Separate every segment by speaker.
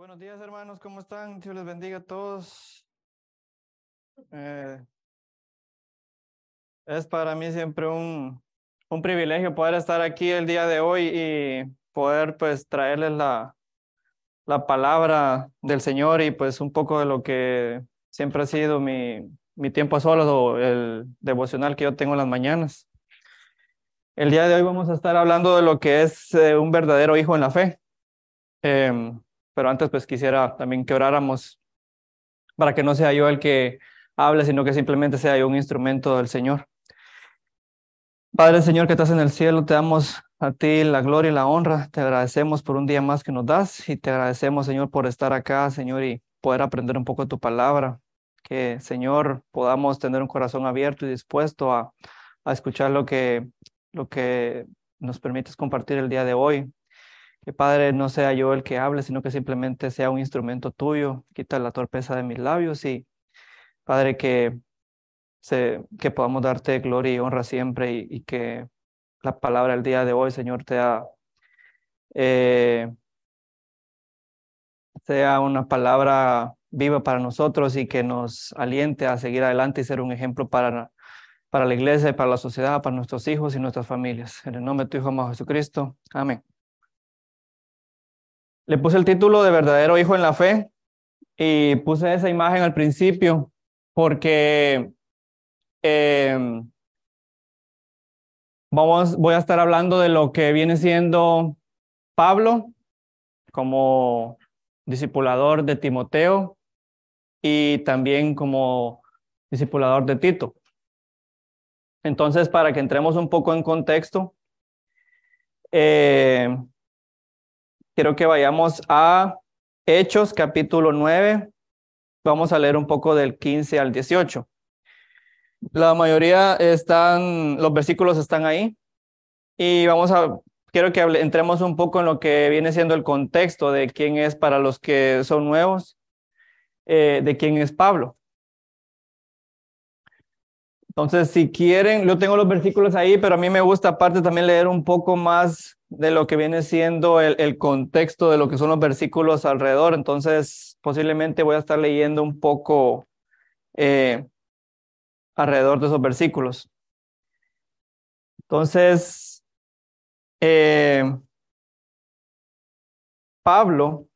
Speaker 1: Buenos días, hermanos, ¿cómo están? Dios les bendiga a todos. Eh, es para mí siempre un, un privilegio poder estar aquí el día de hoy y poder pues traerles la, la palabra del Señor y pues un poco de lo que siempre ha sido mi, mi tiempo a o el devocional que yo tengo en las mañanas. El día de hoy vamos a estar hablando de lo que es eh, un verdadero hijo en la fe. Em, pero antes pues quisiera también que oráramos para que no sea yo el que hable, sino que simplemente sea yo un instrumento del Señor. Padre Señor que estás en el cielo, te damos a ti la gloria y la honra. Te agradecemos por un día más que nos das y te agradecemos, Señor, por estar acá, Señor, y poder aprender un poco tu palabra. Que, Señor, podamos tener un corazón abierto y dispuesto a, a escuchar lo que, lo que nos permites compartir el día de hoy. Padre no sea yo el que hable, sino que simplemente sea un instrumento tuyo. Quita la torpeza de mis labios y Padre que, se, que podamos darte gloria y honra siempre y, que la palabra del día de hoy, Señor, sea, eh, sea una palabra viva para nosotros y que nos aliente a seguir adelante y ser un ejemplo para, para la iglesia, para la sociedad, para nuestros hijos y nuestras familias. En el nombre de tu Hijo amado Jesucristo. Amén. Le puse el título de verdadero hijo en la fe y puse esa imagen al principio porque em, vamos, voy a estar hablando de lo que viene siendo Pablo como discipulador de Timoteo y también como discipulador de Tito. Entonces, para que entremos un poco en contexto, eh, quiero que vayamos a Hechos capítulo 9. Vamos a leer un poco del 15 al 18. La mayoría están, los versículos están ahí. Y vamos a, quiero que entremos un poco en lo que viene siendo el contexto de quién es para los que son nuevos, eh, de quién es Pablo. Entonces, si quieren, yo tengo los versículos ahí, pero a mí me gusta aparte también leer un poco más de lo que viene siendo el, contexto de lo que son los versículos alrededor. Entonces, posiblemente voy a estar leyendo un poco eh, alrededor de esos versículos. Entonces, eh, Pablo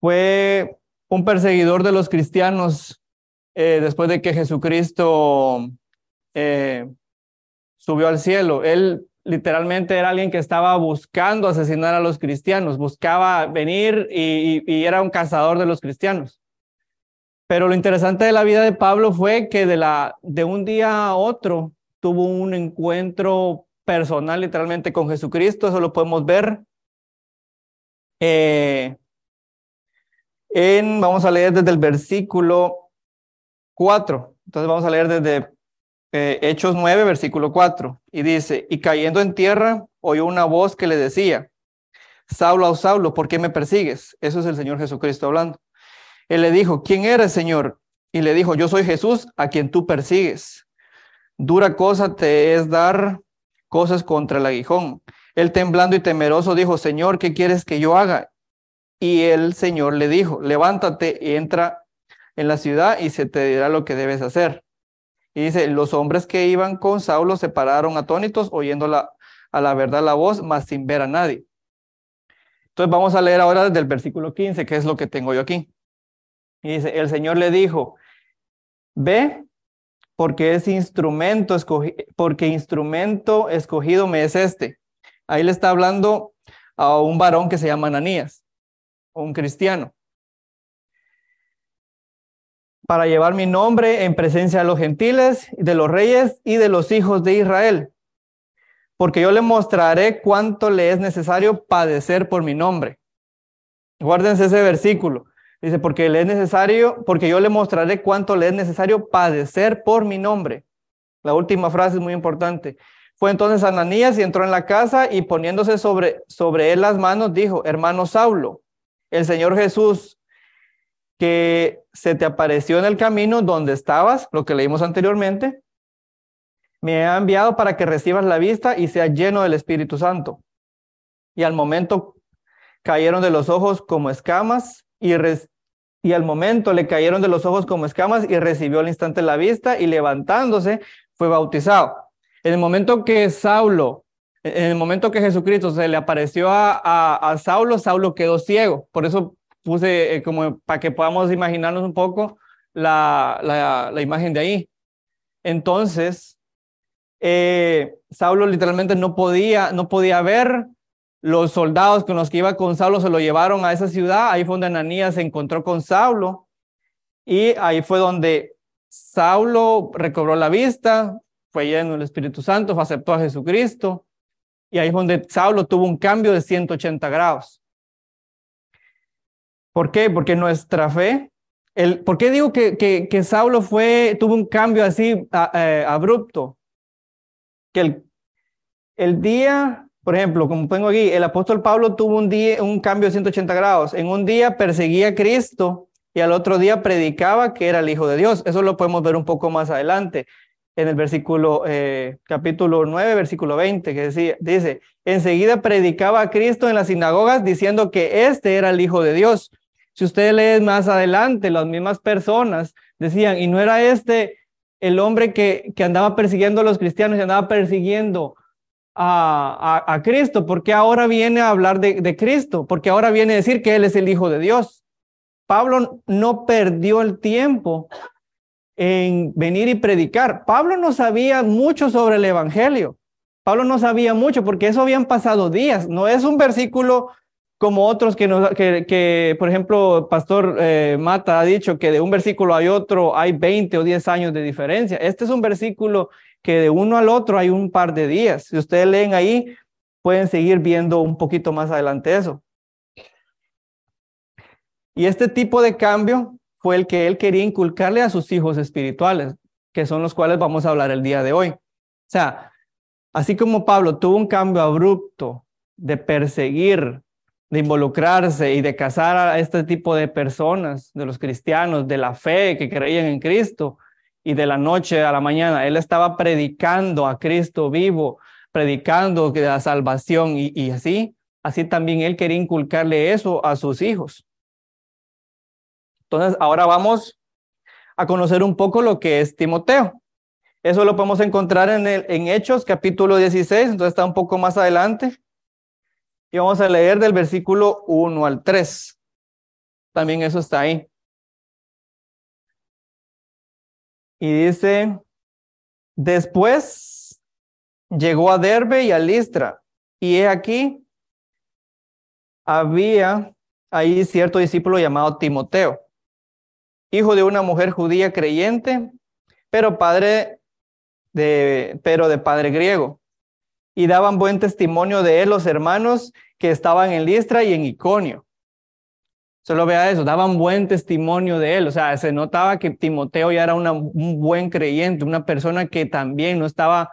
Speaker 1: fue un perseguidor de los cristianos eh, después de que Jesucristo subió al cielo. Él literalmente era alguien que estaba buscando asesinar a los cristianos, buscaba venir y, era un cazador de los cristianos. Pero lo interesante de la vida de Pablo fue que de, la, de un día a otro tuvo un encuentro personal literalmente con Jesucristo, eso lo podemos ver. Eh, en, vamos a leer desde el versículo 4. Entonces vamos a leer desde eh, Hechos 9, versículo 4, y dice, y cayendo en tierra, oyó una voz que le decía, Saulo, Saulo, ¿por qué me persigues? Eso es el Señor Jesucristo hablando. Él le dijo, ¿quién eres, Señor? Y le dijo, yo soy Jesús, a quien tú persigues. Dura cosa te es dar cosas contra el aguijón. Él temblando y temeroso dijo, Señor, ¿qué quieres que yo haga? Y el Señor le dijo, levántate y entra en la ciudad y se te dirá lo que debes hacer. Y dice, los hombres que iban con Saulo se pararon atónitos oyendo a la verdad la voz, mas sin ver a nadie. Entonces vamos a leer ahora desde el versículo 15, que es lo que tengo yo aquí. Y dice, el Señor le dijo, ve, porque es instrumento escogido, porque instrumento escogido me es este. Ahí le está hablando a un varón que se llama Ananías, un cristiano para llevar mi nombre en presencia de los gentiles, de los reyes y de los hijos de Israel. Porque yo le mostraré cuánto le es necesario padecer por mi nombre. Guárdense ese versículo. Dice, porque le es necesario, porque yo le mostraré cuánto le es necesario padecer por mi nombre. La última frase es muy importante. Fue entonces Ananías y entró en la casa y poniéndose sobre, sobre él las manos, dijo, hermano Saulo, el Señor Jesús, que se te apareció en el camino donde estabas, lo que leímos anteriormente, me ha enviado para que recibas la vista y seas lleno del Espíritu Santo. Y al momento cayeron de los ojos como escamas y, y al momento le cayeron de los ojos como escamas y recibió al instante la vista y levantándose fue bautizado. En el momento que Saulo, en el momento que Jesucristo se le apareció a, a, Saulo, Saulo quedó ciego. Por eso puse eh, como para que podamos imaginarnos un poco la, la, imagen de ahí. Entonces, eh, Saulo literalmente no podía, no podía ver. Los soldados con los que iba con Saulo se lo llevaron a esa ciudad. Ahí fue donde Ananías se encontró con Saulo. Y ahí fue donde Saulo recobró la vista, fue lleno del Espíritu Santo, aceptó a Jesucristo. Y ahí fue donde Saulo tuvo un cambio de 180 grados. ¿Por qué? Porque nuestra fe, el, ¿por qué digo que, que, que Saulo fue, tuvo un cambio así eh, abrupto? que el, el día, por ejemplo, como tengo aquí, el apóstol Pablo tuvo un, día, un cambio de 180 grados. En un día perseguía a Cristo y al otro día predicaba que era el Hijo de Dios. Eso lo podemos ver un poco más adelante en el versículo, eh, capítulo 9, versículo 20, que decía, dice, enseguida predicaba a Cristo en las sinagogas diciendo que este era el Hijo de Dios. Si usted lee más adelante, las mismas personas decían, y no era este el hombre que, que andaba persiguiendo a los cristianos y andaba persiguiendo a, a, Cristo, porque ahora viene a hablar de, de Cristo, porque ahora viene a decir que Él es el Hijo de Dios. Pablo no perdió el tiempo en venir y predicar. Pablo no sabía mucho sobre el Evangelio. Pablo no sabía mucho porque eso habían pasado días. No es un versículo como otros que, nos, por ejemplo, Pastor eh, Mata ha dicho que de un versículo hay otro, hay 20 o 10 años de diferencia. Este es un versículo que de uno al otro hay un par de días. Si ustedes leen ahí, pueden seguir viendo un poquito más adelante eso. Y este tipo de cambio fue el que él quería inculcarle a sus hijos espirituales, que son los cuales vamos a hablar el día de hoy. O sea, así como Pablo tuvo un cambio abrupto de perseguir de involucrarse y de casar a este tipo de personas, de los cristianos, de la fe que creían en Cristo, y de la noche a la mañana, él estaba predicando a Cristo vivo, predicando la salvación y, así, así también él quería inculcarle eso a sus hijos. Entonces, ahora vamos a conocer un poco lo que es Timoteo. Eso lo podemos encontrar en, en Hechos capítulo 16, entonces está un poco más adelante. Y vamos a leer del versículo 1 al 3. También eso está ahí. Y dice, después llegó a Derbe y a Listra. Y he aquí, había ahí cierto discípulo llamado Timoteo, hijo de una mujer judía creyente, pero padre de, pero de padre griego y daban buen testimonio de él los hermanos que estaban en Listra y en Iconio. Solo vea eso, daban buen testimonio de él. O sea, se notaba que Timoteo ya era un buen creyente, una persona que también no estaba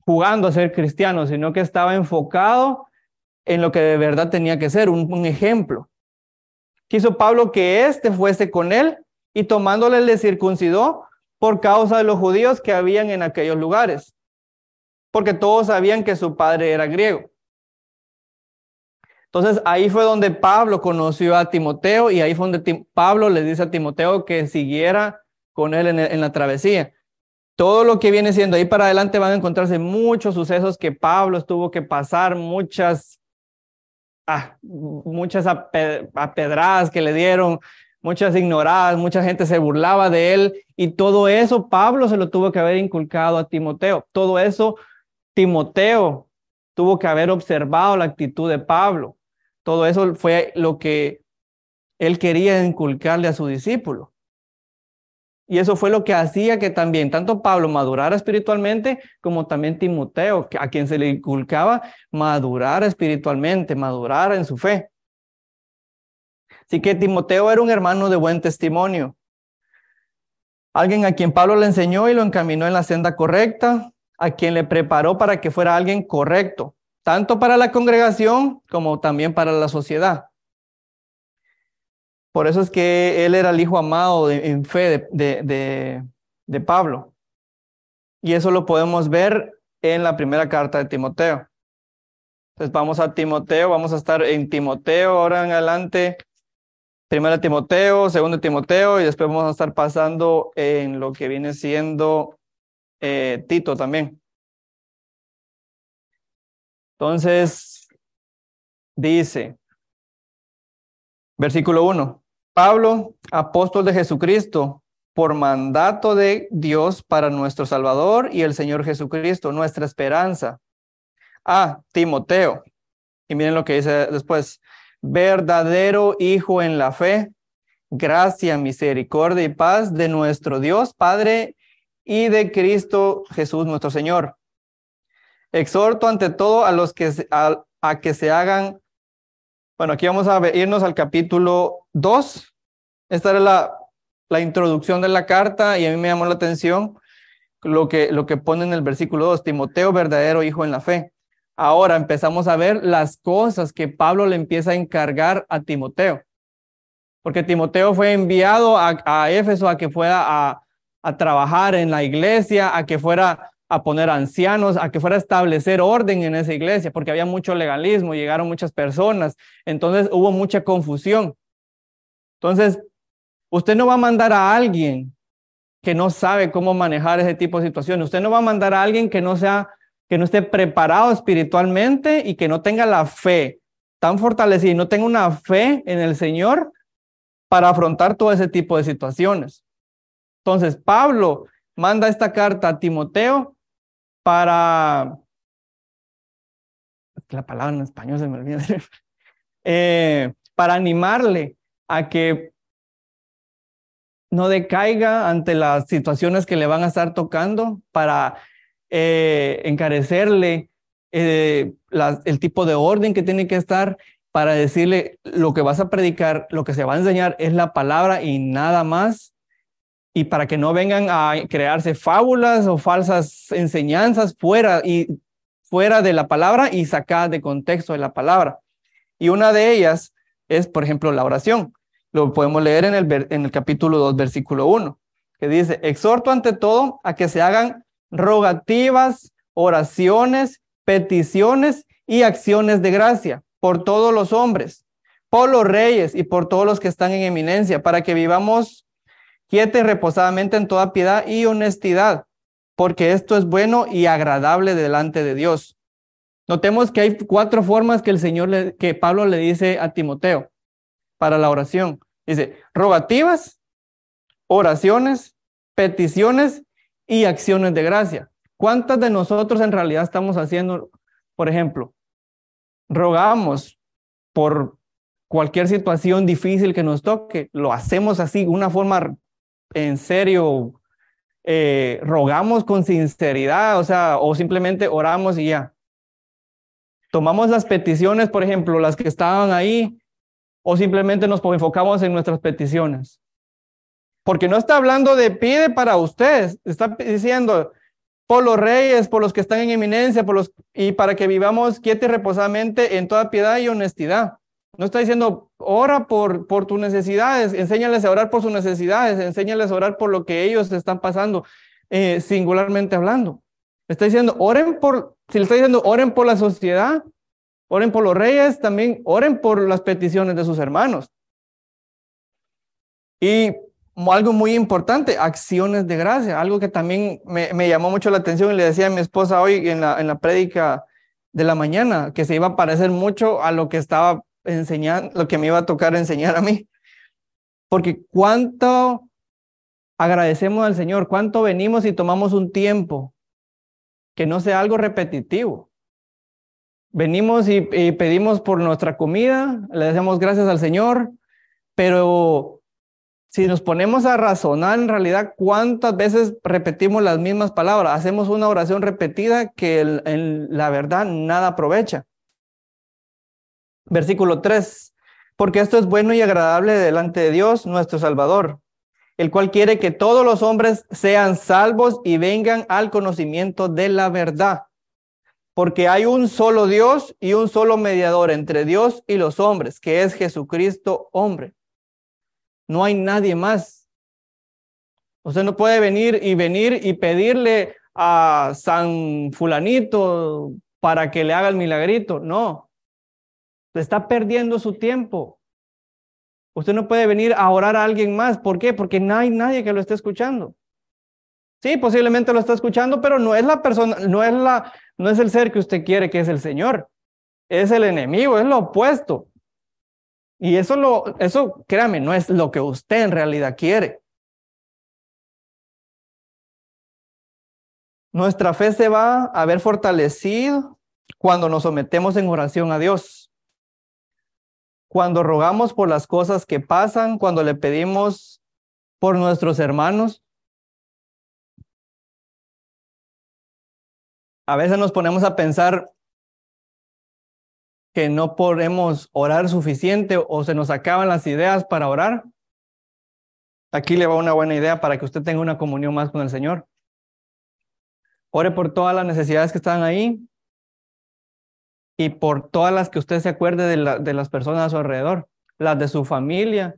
Speaker 1: jugando a ser cristiano, sino que estaba enfocado en lo que de verdad tenía que ser, un, un ejemplo. Quiso Pablo que éste fuese con él y tomándole le circuncidó por causa de los judíos que habían en aquellos lugares porque todos sabían que su padre era griego. Entonces ahí fue donde Pablo conoció a Timoteo y ahí fue donde Pablo le dice a Timoteo que siguiera con él en, la travesía. Todo lo que viene siendo ahí para adelante van a encontrarse muchos sucesos que Pablo tuvo que pasar, muchas, ah, muchas apedradas que le dieron, muchas ignoradas, mucha gente se burlaba de él y todo eso Pablo se lo tuvo que haber inculcado a Timoteo. Todo eso Timoteo tuvo que haber observado la actitud de Pablo. Todo eso fue lo que él quería inculcarle a su discípulo. Y eso fue lo que hacía que también tanto Pablo madurara espiritualmente como también Timoteo, a quien se le inculcaba madurar espiritualmente, madurar en su fe. Así que Timoteo era un hermano de buen testimonio. Alguien a quien Pablo le enseñó y lo encaminó en la senda correcta, a quien le preparó para que fuera alguien correcto, tanto para la congregación como también para la sociedad. Por eso es que él era el hijo amado en fe de, de, de, Pablo. Y eso lo podemos ver en la primera carta de Timoteo. Entonces vamos a Timoteo, vamos a estar en Timoteo ahora en adelante. Primero Timoteo, segundo Timoteo y después vamos a estar pasando en lo que viene siendo eh, Tito también. Entonces, dice, versículo 1, Pablo, apóstol de Jesucristo, por mandato de Dios para nuestro Salvador y el Señor Jesucristo, nuestra esperanza. Ah, Timoteo. Y miren lo que dice después, verdadero Hijo en la fe, gracia, misericordia y paz de nuestro Dios, Padre y de Cristo Jesús nuestro Señor. Exhorto ante todo a los que a, que se hagan, bueno, aquí vamos a irnos al capítulo 2. Esta era la, la introducción de la carta y a mí me llamó la atención lo que, lo que pone en el versículo 2, Timoteo, verdadero hijo en la fe. Ahora empezamos a ver las cosas que Pablo le empieza a encargar a Timoteo. Porque Timoteo fue enviado a, a Éfeso a que fuera a, a trabajar en la iglesia, a que fuera a poner ancianos, a que fuera a establecer orden en esa iglesia, porque había mucho legalismo, llegaron muchas personas, entonces hubo mucha confusión. Entonces, usted no va a mandar a alguien que no sabe cómo manejar ese tipo de situaciones. Usted no va a mandar a alguien que no sea que no esté preparado espiritualmente y que no tenga la fe tan fortalecida y no tenga una fe en el Señor para afrontar todo ese tipo de situaciones. Entonces, Pablo manda esta carta a Timoteo para... La palabra en español se me olvida. Eh, para animarle a que no decaiga ante las situaciones que le van a estar tocando, para eh, encarecerle eh, el tipo de orden que tiene que estar, para decirle lo que vas a predicar, lo que se va a enseñar es la palabra y nada más y para que no vengan a crearse fábulas o falsas enseñanzas fuera y fuera de la palabra y sacadas de contexto de la palabra. Y una de ellas es, por ejemplo, la oración. Lo podemos leer en el, en el capítulo 2, versículo 1, que dice, exhorto ante todo a que se hagan rogativas, oraciones, peticiones y acciones de gracia por todos los hombres, por los reyes y por todos los que están en eminencia, para que vivamos quiete reposadamente en toda piedad y honestidad, porque esto es bueno y agradable delante de Dios. Notemos que hay cuatro formas que el Señor, le, que Pablo le dice a Timoteo para la oración. Dice, rogativas, oraciones, peticiones y acciones de gracia. ¿Cuántas de nosotros en realidad estamos haciendo, por ejemplo, rogamos por cualquier situación difícil que nos toque, lo hacemos así, una forma en serio eh, rogamos con sinceridad, o sea, o simplemente oramos y ya. Tomamos las peticiones, por ejemplo, las que estaban ahí, o simplemente nos enfocamos en nuestras peticiones. Porque no está hablando de pide para ustedes, está diciendo por los reyes, por los que están en eminencia, por los y para que vivamos quieta y reposadamente en toda piedad y honestidad. No está diciendo, ora por, por tus necesidades, enséñales a orar por sus necesidades, enséñales a orar por lo que ellos están pasando, eh, singularmente hablando. Está diciendo, oren por, si le está diciendo, oren por la sociedad, oren por los reyes, también oren por las peticiones de sus hermanos. Y algo muy importante, acciones de gracia, algo que también me, me, llamó mucho la atención y le decía a mi esposa hoy en la, en la prédica de la mañana, que se iba a parecer mucho a lo que estaba enseñar, lo que me iba a tocar enseñar a mí. Porque cuánto agradecemos al Señor, cuánto venimos y tomamos un tiempo que no sea algo repetitivo. Venimos y, y pedimos por nuestra comida, le decimos gracias al Señor, pero si nos ponemos a razonar en realidad cuántas veces repetimos las mismas palabras, hacemos una oración repetida que en la verdad nada aprovecha. Versículo 3. Porque esto es bueno y agradable delante de Dios, nuestro Salvador, el cual quiere que todos los hombres sean salvos y vengan al conocimiento de la verdad. Porque hay un solo Dios y un solo mediador entre Dios y los hombres, que es Jesucristo hombre. No hay nadie más. Usted no puede venir y venir y pedirle a San fulanito, para que le haga el milagrito. No, está perdiendo su tiempo. Usted no puede venir a orar a alguien más. ¿Por qué? Porque no hay nadie que lo esté escuchando. Sí, posiblemente lo está escuchando, pero no es la persona, no es la, no es el ser que usted quiere, que es el Señor. Es el enemigo, es lo opuesto. Y eso lo, eso, créame, no es lo que usted en realidad quiere. Nuestra fe se va a ver fortalecido cuando nos sometemos en oración a Dios. Cuando rogamos por las cosas que pasan, cuando le pedimos por nuestros hermanos. A veces nos ponemos a pensar que no podemos orar suficiente o se nos acaban las ideas para orar. Aquí le va una buena idea para que usted tenga una comunión más con el Señor. Ore por todas las necesidades que están ahí y por todas las que usted se acuerde de, las personas a su alrededor, las de su familia.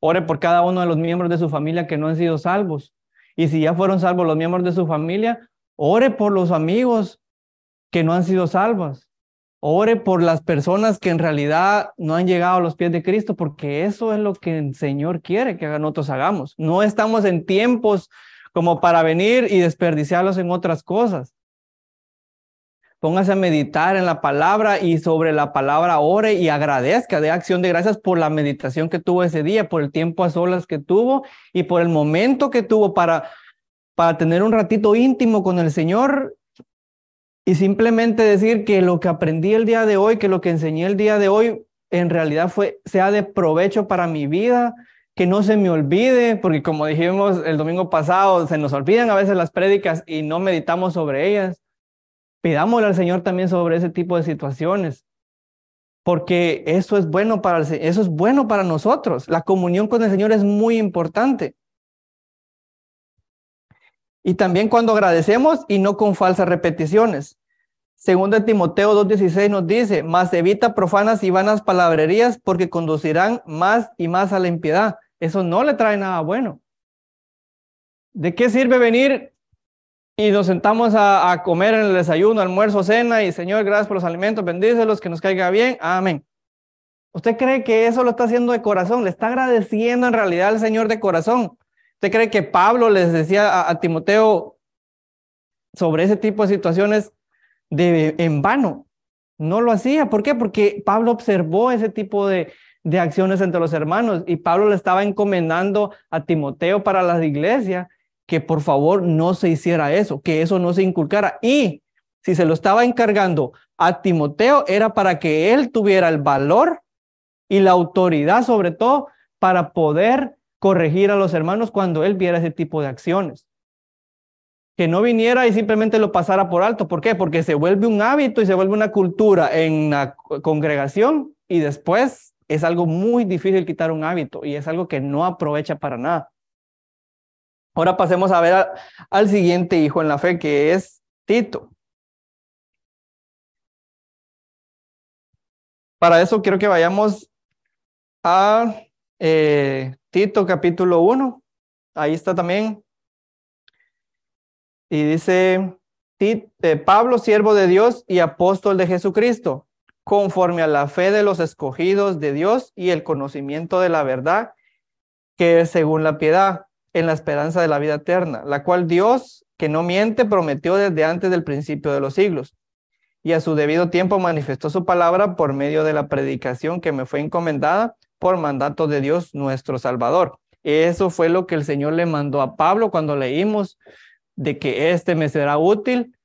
Speaker 1: Ore por cada uno de los miembros de su familia que no han sido salvos. Y si ya fueron salvos los miembros de su familia, ore por los amigos que no han sido salvos. Ore por las personas que en realidad no han llegado a los pies de Cristo, porque eso es lo que el Señor quiere que nosotros hagamos. No estamos en tiempos como para venir y desperdiciarlos en otras cosas. Póngase a meditar en la palabra y sobre la palabra ore y agradezca de acción de gracias por la meditación que tuvo ese día, por el tiempo a solas que tuvo y por el momento que tuvo para, para tener un ratito íntimo con el Señor y simplemente decir que lo que aprendí el día de hoy, que lo que enseñé el día de hoy, en realidad fue, sea de provecho para mi vida, que no se me olvide, porque como dijimos el domingo pasado, se nos olvidan a veces las prédicas y no meditamos sobre ellas. Pidámosle al Señor también sobre ese tipo de situaciones, porque eso es bueno para eso es bueno para nosotros. La comunión con el Señor es muy importante. Y también cuando agradecemos y no con falsas repeticiones. Según de Timoteo 2.16 nos dice, más evita profanas y vanas palabrerías porque conducirán más y más a la impiedad. Eso no le trae nada bueno. ¿De qué sirve venir y nos sentamos a, comer en el desayuno, almuerzo, cena y Señor, gracias por los alimentos, bendícelos, que nos caiga bien? Amén. ¿Usted cree que eso lo está haciendo de corazón? ¿Le está agradeciendo en realidad al Señor de corazón? ¿Usted cree que Pablo les decía a, Timoteo sobre ese tipo de situaciones de, en vano? No lo hacía. ¿Por qué? Porque Pablo observó ese tipo de, de acciones entre los hermanos. Y Pablo le estaba encomendando a Timoteo para la iglesia que por favor no se hiciera eso, que eso no se inculcara. Y si se lo estaba encargando a Timoteo, era para que él tuviera el valor y la autoridad, sobre todo, para poder corregir a los hermanos cuando él viera ese tipo de acciones. Que no viniera y simplemente lo pasara por alto. ¿Por qué? Porque se vuelve un hábito y se vuelve una cultura en la congregación y después es algo muy difícil quitar un hábito y es algo que no aprovecha para nada. Ahora pasemos a ver al siguiente hijo en la fe, que es Tito. Para eso quiero que vayamos a eh, Tito capítulo 1. Ahí está también. Y dice, eh, Pablo, siervo de Dios y apóstol de Jesucristo conforme a la fe de los escogidos de Dios y el conocimiento de la verdad, que es según la piedad, en la esperanza de la vida eterna, la cual Dios, que no miente, prometió desde antes del principio de los siglos. Y a su debido tiempo manifestó su palabra por medio de la predicación que me fue encomendada por mandato de Dios nuestro Salvador. Eso fue lo que el Señor le mandó a Pablo cuando leímos de que éste me será útil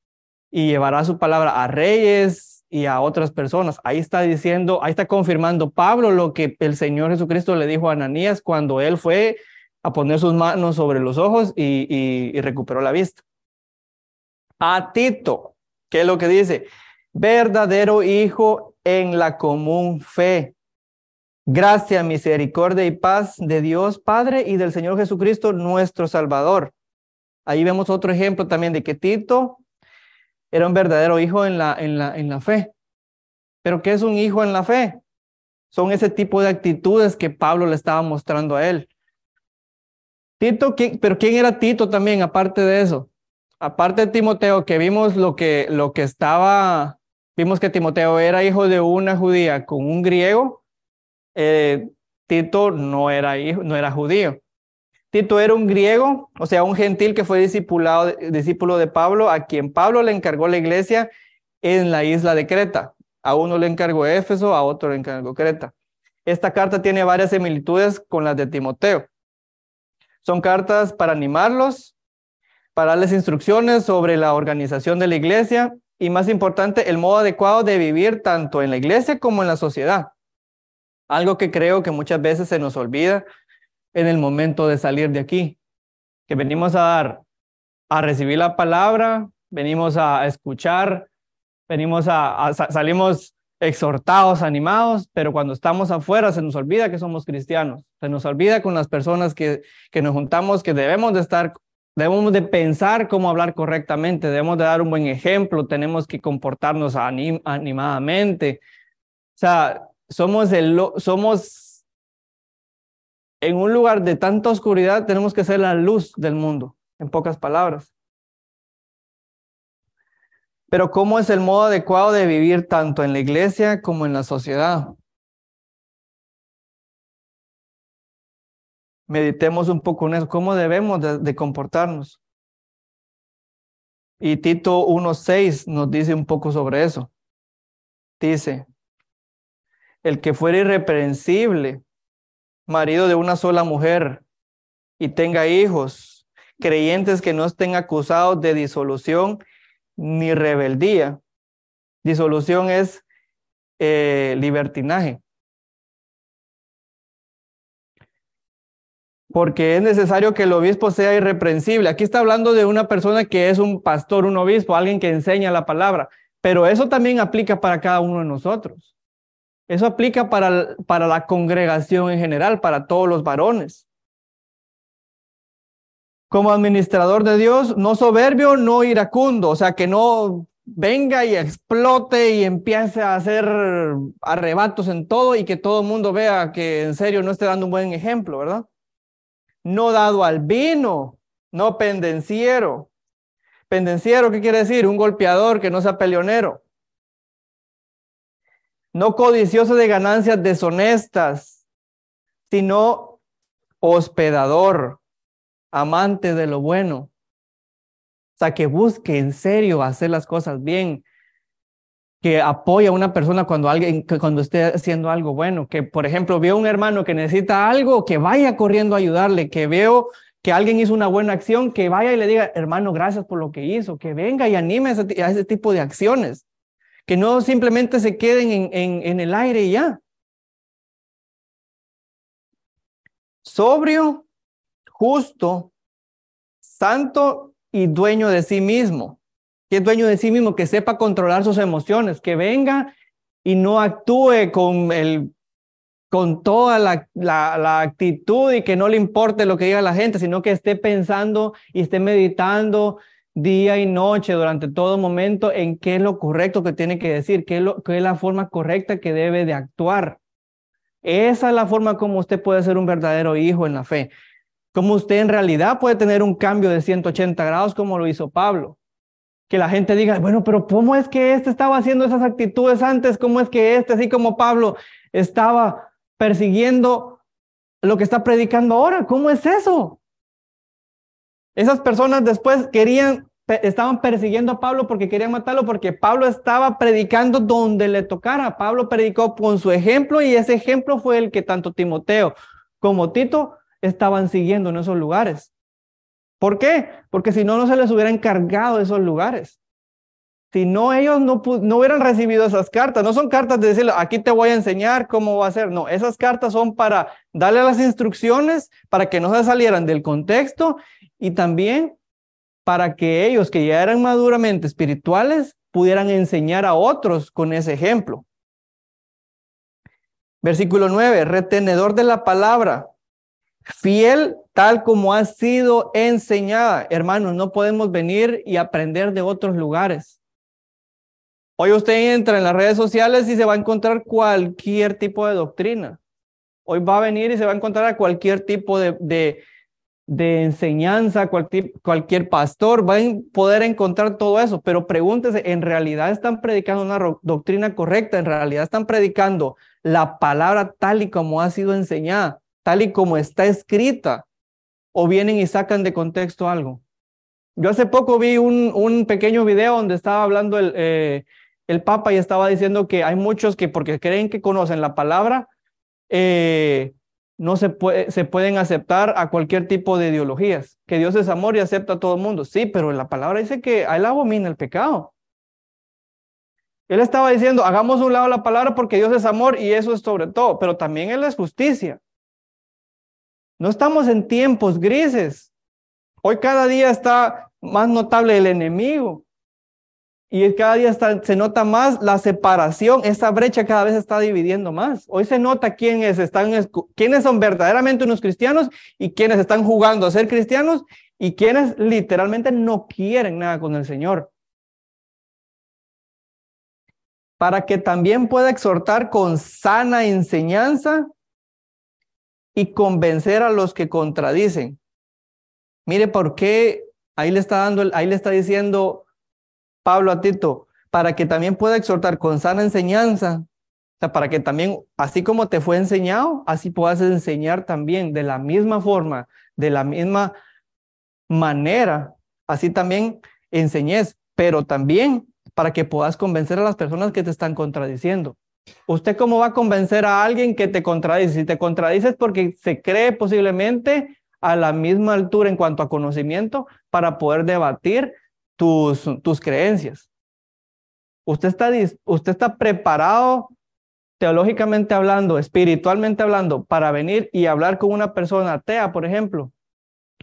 Speaker 1: y llevará su palabra a reyes, y a otras personas. Ahí está diciendo, ahí está confirmando Pablo lo que el Señor Jesucristo le dijo a Ananías cuando él fue a poner sus manos sobre los ojos y, recuperó la vista. A Tito, ¿qué es lo que dice? Verdadero hijo en la común fe. Gracia, misericordia y paz de Dios Padre y del Señor Jesucristo, nuestro Salvador. Ahí vemos otro ejemplo también de que Tito era un verdadero hijo en la, en la, en la fe. Pero ¿qué es un hijo en la fe? Son ese tipo de actitudes que Pablo le estaba mostrando a él. Tito, pero ¿quién era Tito también, aparte de eso? Aparte de Timoteo, que vimos lo que, lo que estaba Vimos que Timoteo era hijo de una judía con un griego. Eh, Tito no era, hijo, no era judío. Tito era un griego, o sea, un gentil que fue discipulado, discípulo de Pablo, a quien Pablo le encargó la iglesia en la isla de Creta. A uno le encargó Éfeso, a otro le encargó Creta. Esta carta tiene varias similitudes con las de Timoteo. Son cartas para animarlos, para darles instrucciones sobre la organización de la iglesia y, más importante, el modo adecuado de vivir tanto en la iglesia como en la sociedad. Algo que creo que muchas veces se nos olvida en el momento de salir de aquí, que venimos a dar, a recibir la palabra, venimos a escuchar, venimos a, salimos exhortados, animados, pero cuando estamos afuera se nos olvida que somos cristianos, se nos olvida con las personas que, que nos juntamos que debemos de estar, debemos de pensar cómo hablar correctamente, debemos de dar un buen ejemplo, tenemos que comportarnos animadamente. O sea, somos, el, somos en un lugar de tanta oscuridad, tenemos que ser la luz del mundo, en pocas palabras. Pero ¿cómo es el modo adecuado de vivir tanto en la iglesia como en la sociedad? Meditemos un poco en eso. ¿Cómo debemos de, comportarnos? Y Tito 1.6 nos dice un poco sobre eso. Dice, el que fuera irreprensible, marido de una sola mujer, y tenga hijos, creyentes que no estén acusados de disolución ni rebeldía. Disolución es eh, libertinaje. Porque es necesario que el obispo sea irreprensible. Aquí está hablando de una persona que es un pastor, un obispo, alguien que enseña la palabra. Pero eso también aplica para cada uno de nosotros. Eso aplica para, para la congregación en general, para todos los varones como administrador de Dios, no soberbio, no iracundo, o sea, que no venga y explote y empiece a hacer arrebatos en todo y que todo el mundo vea que en serio no esté dando un buen ejemplo, ¿verdad? No dado al vino, no pendenciero. Pendenciero, ¿qué quiere decir? Un golpeador que no sea peleonero. No codicioso de ganancias deshonestas, sino hospedador, amante de lo bueno. O sea, que busque en serio hacer las cosas bien, que apoye a una persona cuando alguien, cuando esté haciendo algo bueno, que por ejemplo veo un hermano que necesita algo, que vaya corriendo a ayudarle, que veo que alguien hizo una buena acción, que vaya y le diga, hermano, gracias por lo que hizo, que venga y anime a ese, tipo de acciones, que no simplemente se queden en, en, en el aire y ya. Sobrio justo, santo y dueño de sí mismo. Que es dueño de sí mismo, que sepa controlar sus emociones, que venga y no actúe con, el, con toda la, la, actitud y que no le importe lo que diga la gente, sino que esté pensando y esté meditando día y noche durante todo momento en qué es lo correcto que tiene que decir, qué es, lo, qué es la forma correcta que debe de actuar. Esa es la forma como usted puede ser un verdadero hijo en la fe. Como usted en realidad puede tener un cambio de 180 grados como lo hizo Pablo. Que la gente diga, bueno, pero ¿cómo es que este estaba haciendo esas actitudes antes? ¿Cómo es que este, así como Pablo, estaba persiguiendo lo que está predicando ahora? ¿Cómo es eso? Esas personas después querían, estaban persiguiendo a Pablo porque querían matarlo, porque Pablo estaba predicando donde le tocara. Pablo predicó con su ejemplo y ese ejemplo fue el que tanto Timoteo como Tito estaban siguiendo en esos lugares. ¿Por qué? Porque si no, no se les hubiera encargado esos lugares. Si no, ellos no, no hubieran recibido esas cartas. No son cartas de decirle, aquí te voy a enseñar cómo va a ser. No, esas cartas son para darle las instrucciones, para que no se salieran del contexto y también para que ellos que ya eran maduramente espirituales pudieran enseñar a otros con ese ejemplo. Versículo 9, retenedor de la palabra, fiel tal como ha sido enseñada. Hermanos, no podemos venir y aprender de otros lugares. Hoy usted entra en las redes sociales y se va a encontrar cualquier tipo de doctrina. Hoy va a venir y se va a encontrar a cualquier tipo de, de enseñanza, cualquier, cualquier pastor va a poder encontrar todo eso, pero pregúntese, ¿en realidad están predicando una doctrina correcta? ¿En realidad están predicando la palabra tal y como ha sido enseñada, tal y como está escrita? ¿O vienen y sacan de contexto algo? Yo hace poco vi un, pequeño video donde estaba hablando el, eh, el Papa y estaba diciendo que hay muchos que porque creen que conocen la palabra, eh, no se, se pueden aceptar a cualquier tipo de ideologías, que Dios es amor y acepta a todo el mundo. Sí, pero la palabra dice que a él abomina el pecado. Él estaba diciendo, hagamos un lado la palabra porque Dios es amor y eso es sobre todo, pero también Él es justicia. No estamos en tiempos grises. Hoy cada día está más notable el enemigo. Y cada día se nota más la separación, esa brecha cada vez está dividiendo más. Hoy se nota quiénes, están, quiénes son verdaderamente unos cristianos y quiénes están jugando a ser cristianos y quienes literalmente no quieren nada con el Señor. Para que también pueda exhortar con sana enseñanza y convencer a los que contradicen. Mire por qué ahí le está dando, ahí le está diciendo Pablo a Tito, para que también pueda exhortar con sana enseñanza, para que también, así como te fue enseñado, así puedas enseñar también de la misma forma, de la misma manera, así también enseñes, pero también para que puedas convencer a las personas que te están contradiciendo. ¿Usted cómo va a convencer a alguien que te contradice? Si te contradices porque se cree posiblemente a la misma altura en cuanto a conocimiento para poder debatir tus, tus creencias. Usted está, usted está preparado teológicamente hablando, espiritualmente hablando, para venir y hablar con una persona atea, por ejemplo,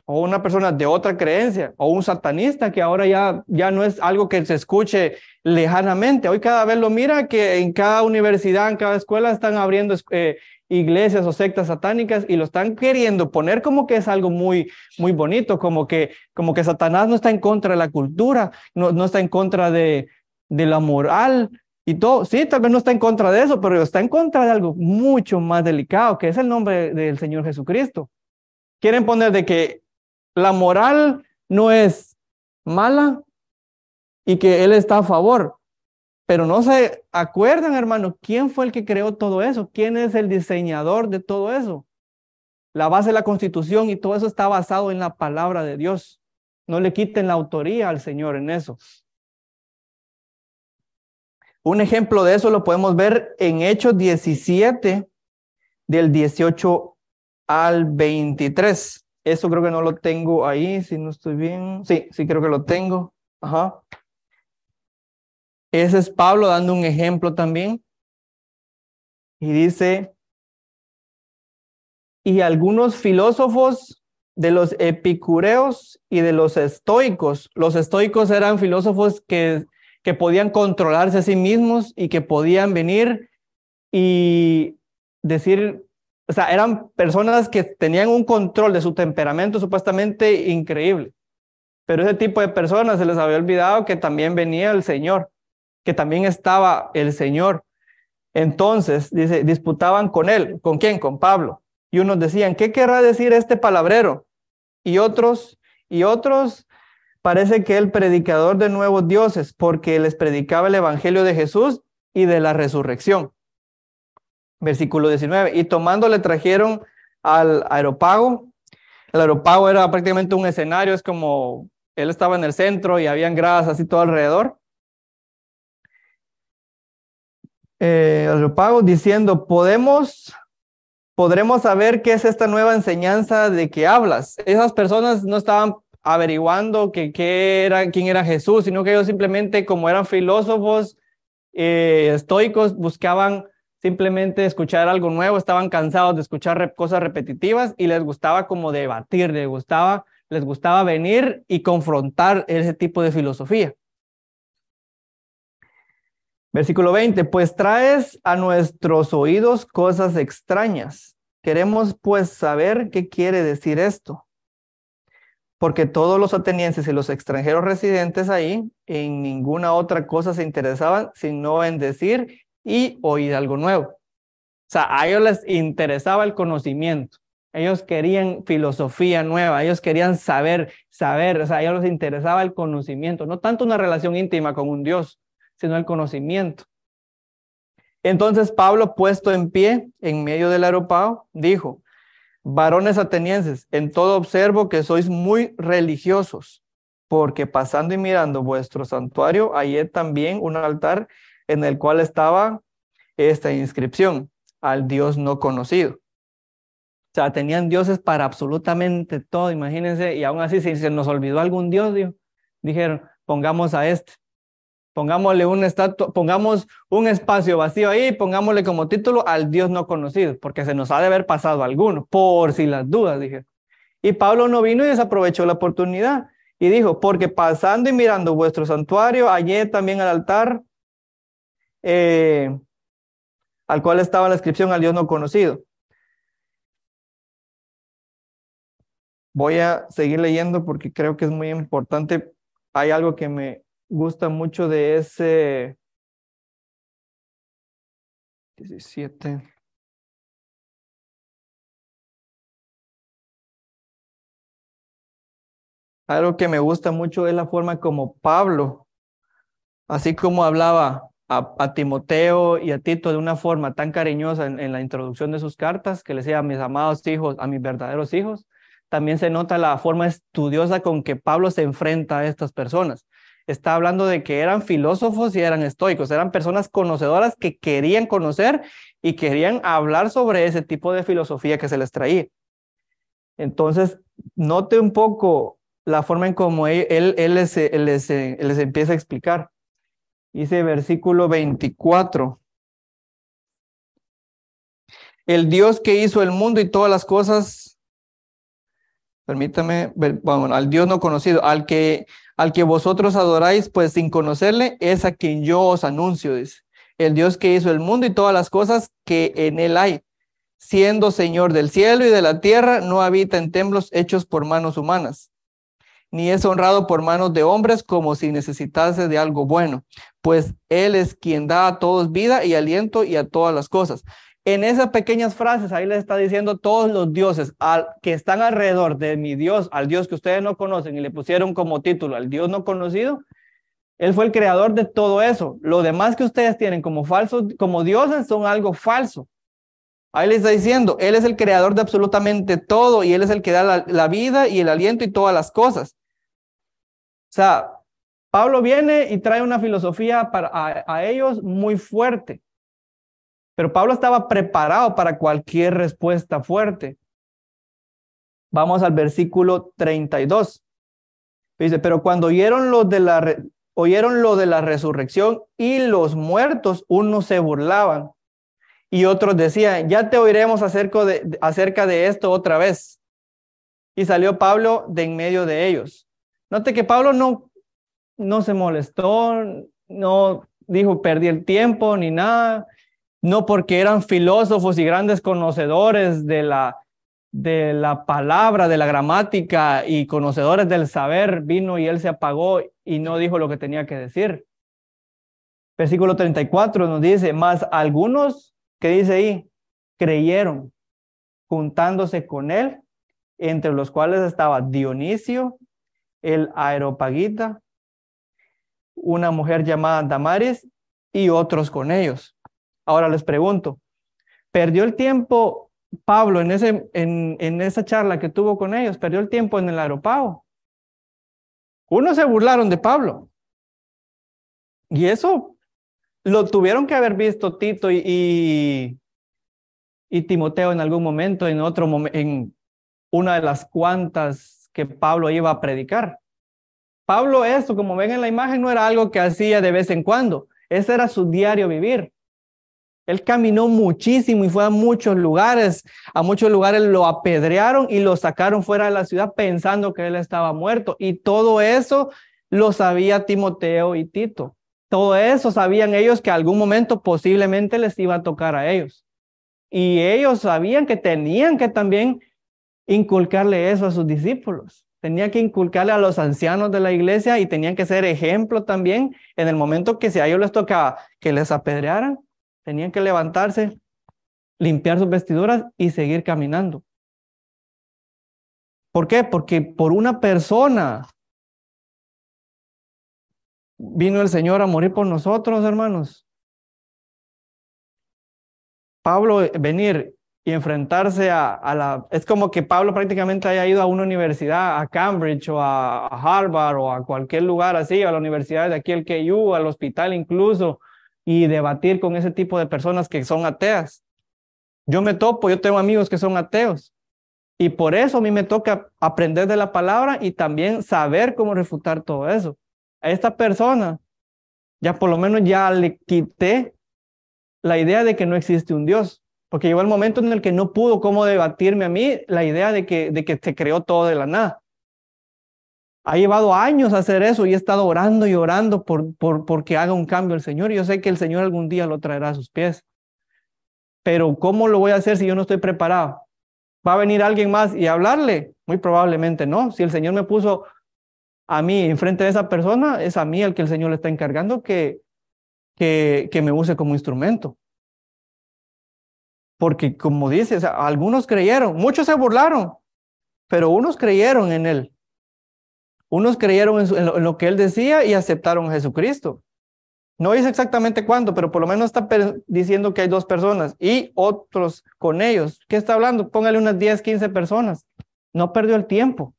Speaker 1: o una persona de otra creencia, o un satanista que ahora ya, ya no es algo que se escuche lejanamente. Hoy cada vez lo mira que en cada universidad, en cada escuela están abriendo eh, iglesias o sectas satánicas y lo están queriendo poner como que es algo muy, muy bonito, como que, como que Satanás no está en contra de la cultura, no, no está en contra de, de la moral y todo. Sí, tal vez no está en contra de eso, pero está en contra de algo mucho más delicado, que es el nombre del Señor Jesucristo. Quieren poner de que la moral no es mala y que Él está a favor. Pero no se acuerdan, hermano, quién fue el que creó todo eso, quién es el diseñador de todo eso. La base de la constitución y todo eso está basado en la palabra de Dios. No le quiten la autoría al Señor en eso. Un ejemplo de eso lo podemos ver en Hechos 17, del 18 al 23. Eso creo que no lo tengo ahí, si no estoy bien. Sí, sí creo que lo tengo. Ajá. Ese es Pablo dando un ejemplo también. Y dice, y algunos filósofos de los epicureos y de los estoicos. Los estoicos eran filósofos que, que podían controlarse a sí mismos y que podían venir y decir, o sea, eran personas que tenían un control de su temperamento supuestamente increíble. Pero ese tipo de personas se les había olvidado que también venía el Señor que también estaba el Señor. Entonces, dice, disputaban con él. ¿Con quién? Con Pablo. Y unos decían, ¿qué querrá decir este palabrero? Y otros, y otros, parece que el predicador de nuevos dioses, porque les predicaba el evangelio de Jesús y de la resurrección. Versículo 19. Y tomando le trajeron al aeropago. El aeropago era prácticamente un escenario, es como él estaba en el centro y habían gradas así todo alrededor. eh, pago diciendo, podemos, podremos saber qué es esta nueva enseñanza de que hablas. Esas personas no estaban averiguando que, qué era, quién era Jesús, sino que ellos simplemente, como eran filósofos eh, estoicos, buscaban simplemente escuchar algo nuevo, estaban cansados de escuchar cosas repetitivas y les gustaba como debatir, les gustaba, les gustaba venir y confrontar ese tipo de filosofía. Versículo 20, pues traes a nuestros oídos cosas extrañas. Queremos pues saber qué quiere decir esto. Porque todos los atenienses y los extranjeros residentes ahí en ninguna otra cosa se interesaban sino en decir y oír algo nuevo. O sea, a ellos les interesaba el conocimiento. Ellos querían filosofía nueva, ellos querían saber, saber, o sea, a ellos les interesaba el conocimiento, no tanto una relación íntima con un Dios, sino el conocimiento. Entonces Pablo, puesto en pie en medio del aeropao, dijo, varones atenienses, en todo observo que sois muy religiosos, porque pasando y mirando vuestro santuario, hallé también un altar en el cual estaba esta inscripción, al Dios no conocido. O sea, tenían dioses para absolutamente todo, imagínense, y aún así si se nos olvidó algún dios, dijeron, pongamos a este pongámosle un estatua, pongamos un espacio vacío ahí, pongámosle como título al Dios no conocido, porque se nos ha de haber pasado alguno, por si las dudas, dije. Y Pablo no vino y desaprovechó la oportunidad y dijo, porque pasando y mirando vuestro santuario, hallé también al altar eh, al cual estaba la inscripción al Dios no conocido. Voy a seguir leyendo porque creo que es muy importante. Hay algo que me gusta mucho de ese 17. Algo que me gusta mucho es la forma como Pablo, así como hablaba a, Timoteo y a Tito de una forma tan cariñosa en, la introducción de sus cartas, que le decía a mis amados hijos, a mis verdaderos hijos, también se nota la forma estudiosa con que Pablo se enfrenta a estas personas está hablando de que eran filósofos y eran estoicos, eran personas conocedoras que querían conocer y querían hablar sobre ese tipo de filosofía que se les traía. Entonces, note un poco la forma en cómo él, él, les, les, les empieza a explicar. Dice versículo 24. El Dios que hizo el mundo y todas las cosas, permítame, bueno, al Dios no conocido, al que al que vosotros adoráis, pues sin conocerle, es a quien yo os anuncio, dice. El Dios que hizo el mundo y todas las cosas que en él hay, siendo Señor del cielo y de la tierra, no habita en templos hechos por manos humanas, ni es honrado por manos de hombres como si necesitase de algo bueno, pues Él es quien da a todos vida y aliento y a todas las cosas. En esas pequeñas frases, ahí le está diciendo todos los dioses al, que están alrededor de mi Dios, al Dios que ustedes no conocen y le pusieron como título al Dios no conocido. Él fue el creador de todo eso. Lo demás que ustedes tienen como falsos, como dioses, son algo falso. Ahí le está diciendo, Él es el creador de absolutamente todo y Él es el que da la, vida y el aliento y todas las cosas. Sea, Pablo viene y trae una filosofía para, a ellos muy fuerte. Pero Pablo estaba preparado para cualquier respuesta fuerte. Vamos al versículo 32. Dice, pero cuando oyeron lo de la, oyeron lo de la resurrección y los muertos, unos se burlaban y otros decían, ya te oiremos acerca de, acerca de esto otra vez. Y salió Pablo de en medio de ellos. Note que Pablo no, no se molestó, no dijo perdí el tiempo ni nada no porque eran filósofos y grandes conocedores de la, de la palabra, de la gramática y conocedores del saber, vino y él se apagó y no dijo lo que tenía que decir. Versículo 34 nos dice, más algunos, que dice ahí? Creyeron, juntándose con él, entre los cuales estaba Dionisio, el aeropagita, una mujer llamada Damaris y otros con ellos. Ahora les pregunto, ¿perdió el tiempo Pablo en, ese, en, en esa charla que tuvo con ellos? ¿Perdió el tiempo en el aeropago? Unos se burlaron de Pablo. Y eso lo tuvieron que haber visto Tito y, y, Timoteo en algún momento, en otro en una de las cuantas que Pablo iba a predicar. Pablo, esto, como ven en la imagen, no era algo que hacía de vez en cuando. Ese era su diario vivir. Él caminó muchísimo y fue a muchos lugares. A muchos lugares lo apedrearon y lo sacaron fuera de la ciudad pensando que él estaba muerto. Y todo eso lo sabía Timoteo y Tito. Todo eso sabían ellos que algún momento posiblemente les iba a tocar a ellos. Y ellos sabían que tenían que también inculcarle eso a sus discípulos. Tenían que inculcarle a los ancianos de la iglesia y tenían que ser ejemplo también en el momento que si a ellos les tocaba que les apedrearan, Tenían que levantarse, limpiar sus vestiduras y seguir caminando. ¿Por qué? Porque por una persona vino el Señor a morir por nosotros, hermanos. Pablo venir y enfrentarse a, la... Es como que Pablo prácticamente haya ido a una universidad, a Cambridge o a, Harvard o a cualquier lugar así, a la universidad de aquí, el KU, al hospital incluso, y debatir con ese tipo de personas que son ateas. Yo me topo, yo tengo amigos que son ateos. Y por eso a mí me toca aprender de la palabra y también saber cómo refutar todo eso. A esta persona, ya por lo menos ya le quité la idea de que no existe un Dios, porque llegó el momento en el que no pudo cómo debatirme a mí la idea de que, de que se creó todo de la nada. Ha llevado años hacer eso y he estado orando y orando por, por, por que haga un cambio el Señor. Yo sé que el Señor algún día lo traerá a sus pies. Pero ¿cómo lo voy a hacer si yo no estoy preparado? ¿Va a venir alguien más y hablarle? Muy probablemente no. Si el Señor me puso a mí enfrente de esa persona, es a mí el que el Señor le está encargando que, que, me use como instrumento. Porque como dices, algunos creyeron, muchos se burlaron, pero unos creyeron en él. Unos creyeron en, lo, que él decía y aceptaron a Jesucristo. No dice exactamente cuándo, pero por lo menos está diciendo que hay dos personas y otros con ellos. ¿Qué está hablando? Póngale unas 10, 15 personas. No perdió el tiempo.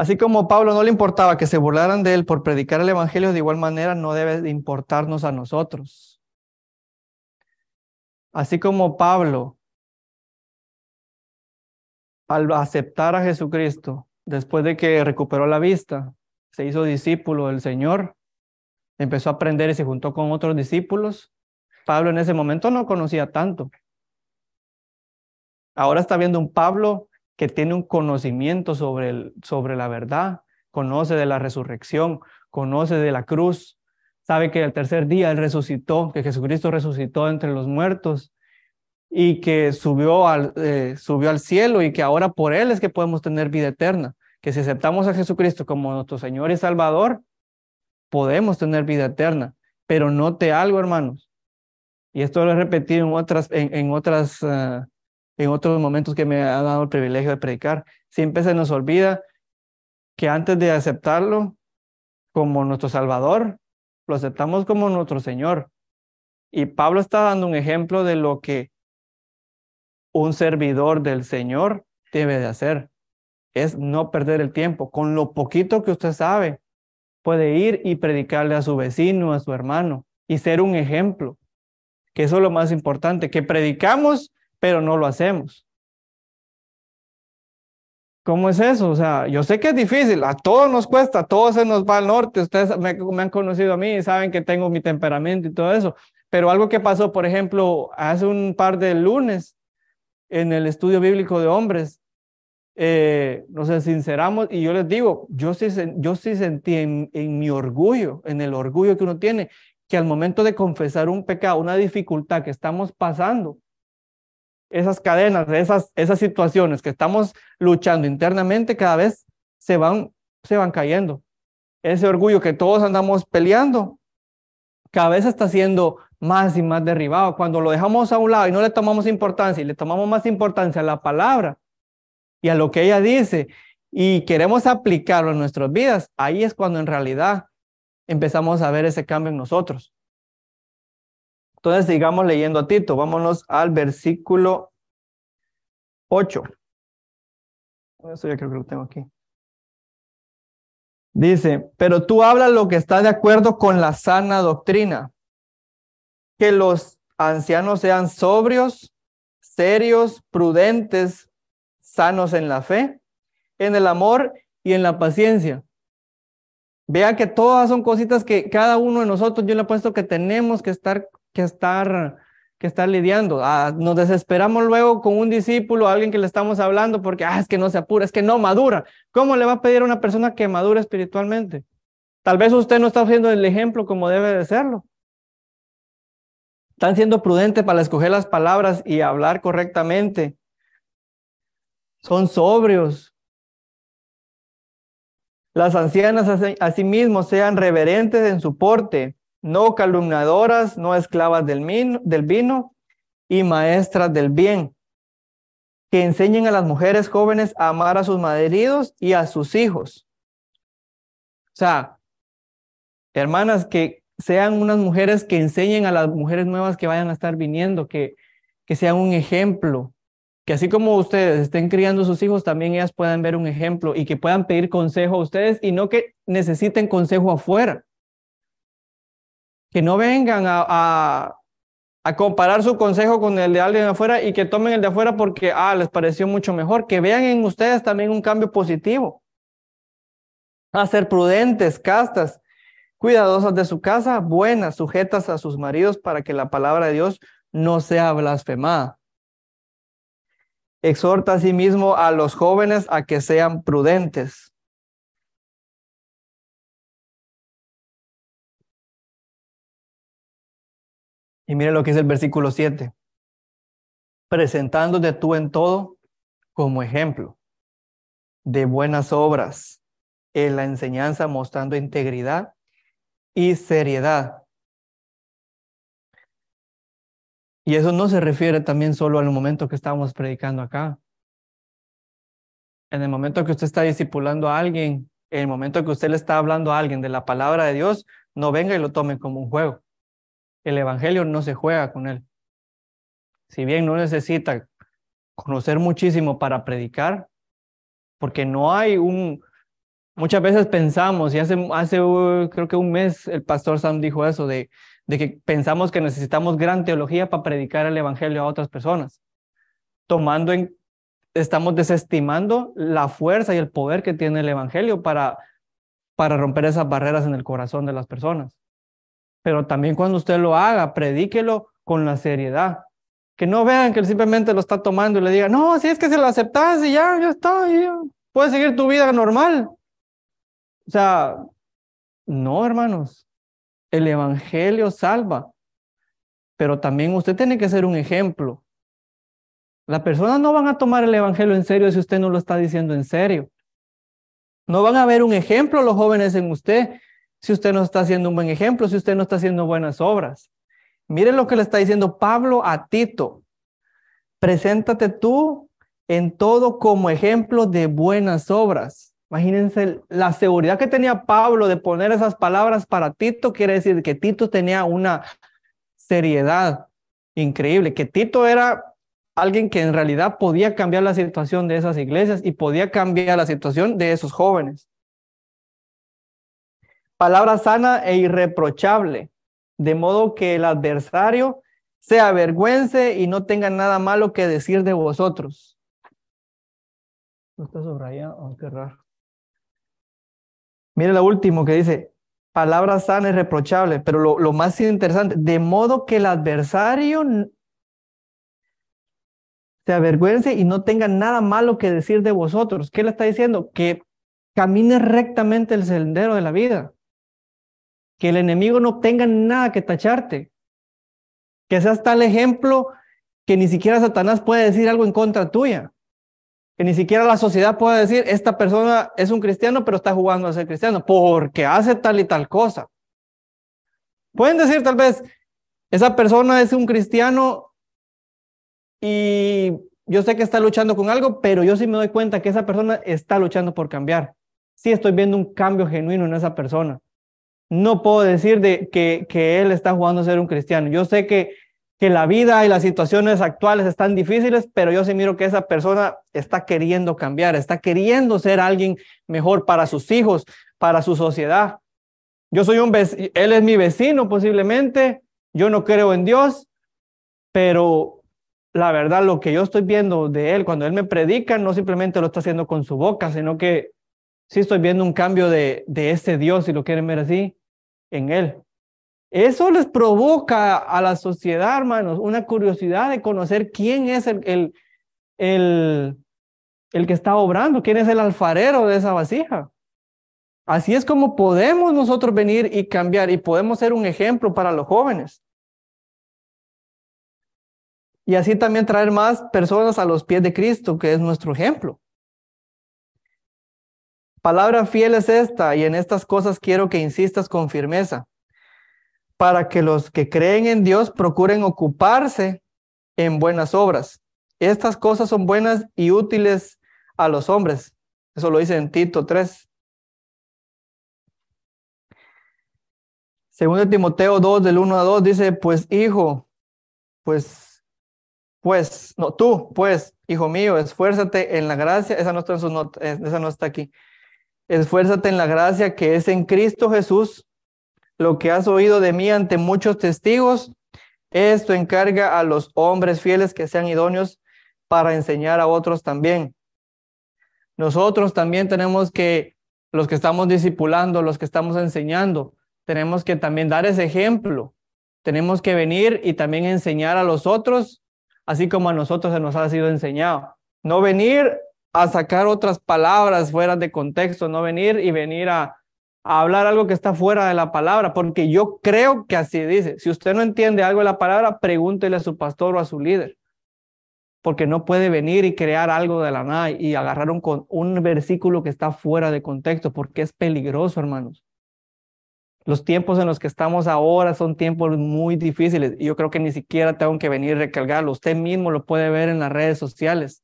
Speaker 1: Así como Pablo no le importaba que se burlaran de él por predicar el Evangelio, de igual manera no debe de importarnos a nosotros. Así como Pablo, al aceptar a Jesucristo, después de que recuperó la vista, se hizo discípulo del Señor, empezó a aprender y se juntó con otros discípulos. Pablo en ese momento no conocía tanto. Ahora está viendo un Pablo que tiene un conocimiento sobre, el, sobre la verdad, conoce de la resurrección, conoce de la cruz, sabe que el tercer día Él resucitó, que Jesucristo resucitó entre los muertos y que subió al, eh, subió al cielo y que ahora por Él es que podemos tener vida eterna, que si aceptamos a Jesucristo como nuestro Señor y Salvador, podemos tener vida eterna. Pero note algo, hermanos, y esto lo he repetido en otras, en, otras ah, en otros momentos que me ha dado el privilegio de predicar. Siempre se nos olvida que antes de aceptarlo como nuestro Salvador, lo aceptamos como nuestro Señor. Y Pablo está dando un ejemplo de lo que un servidor del Señor debe de hacer. Es no perder el tiempo. Con lo poquito que usted sabe, puede ir y predicarle a su vecino, a su hermano, y ser un ejemplo. Que eso es lo más importante, que predicamos pero no lo hacemos. ¿Cómo es eso? O sea, yo sé que es difícil, a todos nos cuesta, a todos se nos va al norte, ustedes me, han conocido a mí y saben que tengo mi temperamento y todo eso, pero algo que pasó, por ejemplo, hace un par de lunes en el estudio bíblico de hombres, eh, nos sinceramos y yo les digo, yo sí, yo sí sentí en, en mi orgullo, en el orgullo que uno tiene, que al momento de confesar un pecado, una dificultad que estamos pasando, esas cadenas, esas, esas situaciones que estamos luchando internamente, cada vez se van, se van cayendo. Ese orgullo que todos andamos peleando, cada vez está siendo más y más derribado. Cuando lo dejamos a un lado y no le tomamos importancia y le tomamos más importancia a la palabra y a lo que ella dice y queremos aplicarlo en nuestras vidas, ahí es cuando en realidad empezamos a ver ese cambio en nosotros. Entonces sigamos leyendo a Tito. Vámonos al versículo 8. Eso ya creo que lo tengo aquí. Dice, pero tú hablas lo que está de acuerdo con la sana doctrina, que los ancianos sean sobrios, serios, prudentes, sanos en la fe, en el amor y en la paciencia. Vea que todas son cositas que cada uno de nosotros, yo le he puesto que tenemos que estar que estar, que estar lidiando. Ah, nos desesperamos luego con un discípulo, alguien que le estamos hablando, porque ah, es que no se apura, es que no madura. ¿Cómo le va a pedir a una persona que madura espiritualmente? Tal vez usted no está haciendo el ejemplo como debe de serlo. Están siendo prudentes para escoger las palabras y hablar correctamente. Son sobrios. Las ancianas asimismo sean reverentes en su porte, no calumniadoras, no esclavas del, del vino y maestras del bien, que enseñen a las mujeres jóvenes a amar a sus maridos y a sus hijos. O sea, hermanas, que sean unas mujeres que enseñen a las mujeres nuevas que vayan a estar viniendo, que, que sean un ejemplo, que así como ustedes estén criando a sus hijos, también ellas puedan ver un ejemplo y que puedan pedir consejo a ustedes y no que necesiten consejo afuera. Que no vengan a, a, comparar su consejo con el de alguien afuera y que tomen el de afuera porque, ah, les pareció mucho mejor. Que vean en ustedes también un cambio positivo. A ser prudentes, castas, cuidadosas de su casa, buenas, sujetas a sus maridos para que la palabra de Dios no sea blasfemada. Exhorta asimismo a los jóvenes a que sean prudentes. Y mire lo que es el versículo 7. Presentándote tú en todo como ejemplo de buenas obras, en la enseñanza mostrando integridad y seriedad. Y eso no se refiere también solo al momento que estamos predicando acá. En el momento que usted está discipulando a alguien, en el momento que usted le está hablando a alguien de la palabra de Dios, no venga y lo tome como un juego. El evangelio no se juega con él. Si bien no necesita conocer muchísimo para predicar, porque no hay un... Muchas veces pensamos, y hace, hace creo que un mes el pastor Sam dijo eso, de de que pensamos que necesitamos gran teología para predicar el evangelio a otras personas, tomando en, estamos desestimando la fuerza y el poder que tiene el evangelio para, para romper esas barreras en el corazón de las personas. Pero también cuando usted lo haga, predíquelo con la seriedad. Que no vean que él simplemente lo está tomando y le diga, no, si es que se lo aceptas y ya, ya está, ya. puedes seguir tu vida normal. O sea, no, hermanos, el Evangelio salva, pero también usted tiene que ser un ejemplo. Las personas no van a tomar el Evangelio en serio si usted no lo está diciendo en serio. No van a ver un ejemplo los jóvenes en usted si usted no está haciendo un buen ejemplo, si usted no está haciendo buenas obras. Miren lo que le está diciendo Pablo a Tito. Preséntate tú en todo como ejemplo de buenas obras. Imagínense la seguridad que tenía Pablo de poner esas palabras para Tito, quiere decir que Tito tenía una seriedad increíble, que Tito era alguien que en realidad podía cambiar la situación de esas iglesias y podía cambiar la situación de esos jóvenes. Palabra sana e irreprochable, de modo que el adversario se avergüence y no tenga nada malo que decir de vosotros. ¿No está subrayado? Oh, qué raro. Mire lo último que dice, palabra sana y reprochable, pero lo, lo más interesante, de modo que el adversario se avergüence y no tenga nada malo que decir de vosotros. ¿Qué le está diciendo? Que camine rectamente el sendero de la vida. Que el enemigo no tenga nada que tacharte. Que seas tal ejemplo que ni siquiera Satanás puede decir algo en contra tuya que ni siquiera la sociedad pueda decir, esta persona es un cristiano, pero está jugando a ser cristiano, porque hace tal y tal cosa. Pueden decir tal vez, esa persona es un cristiano y yo sé que está luchando con algo, pero yo sí me doy cuenta que esa persona está luchando por cambiar. Sí estoy viendo un cambio genuino en esa persona. No puedo decir de que, que él está jugando a ser un cristiano. Yo sé que que la vida y las situaciones actuales están difíciles, pero yo sí miro que esa persona está queriendo cambiar, está queriendo ser alguien mejor para sus hijos, para su sociedad. Yo soy un vecino, él es mi vecino posiblemente, yo no creo en Dios, pero la verdad lo que yo estoy viendo de él cuando él me predica no simplemente lo está haciendo con su boca, sino que sí estoy viendo un cambio de, de ese Dios, si lo quieren ver así, en él. Eso les provoca a la sociedad, hermanos, una curiosidad de conocer quién es el, el, el, el que está obrando, quién es el alfarero de esa vasija. Así es como podemos nosotros venir y cambiar y podemos ser un ejemplo para los jóvenes. Y así también traer más personas a los pies de Cristo, que es nuestro ejemplo. Palabra fiel es esta, y en estas cosas quiero que insistas con firmeza para que los que creen en Dios procuren ocuparse en buenas obras. estas cosas son buenas y útiles a los hombres. Eso lo dice en Tito 3. Segundo Timoteo 2, del 1 a 2, dice, pues hijo, pues, pues, no, tú, pues, hijo mío, esfuérzate en la gracia, esa no está en sus notas, esa no está aquí. Esfuérzate en la gracia que es en Cristo Jesús. Lo que has oído de mí ante muchos testigos, esto encarga a los hombres fieles que sean idóneos para enseñar a otros también. Nosotros también tenemos que, los que estamos discipulando, los que estamos enseñando, tenemos que también dar ese ejemplo. Tenemos que venir y también enseñar a los otros, así como a nosotros se nos ha sido enseñado. No venir a sacar otras palabras fuera de contexto, no venir y venir a, hablar algo que está fuera de la palabra, porque yo creo que así dice. Si usted no entiende algo de la palabra, pregúntele a su pastor o a su líder, porque no puede venir y crear algo de la nada y agarrar un, un versículo que está fuera de contexto, porque es peligroso, hermanos. Los tiempos en los que estamos ahora son tiempos muy difíciles y yo creo que ni siquiera tengo que venir a recalcarlo. Usted mismo lo puede ver en las redes sociales.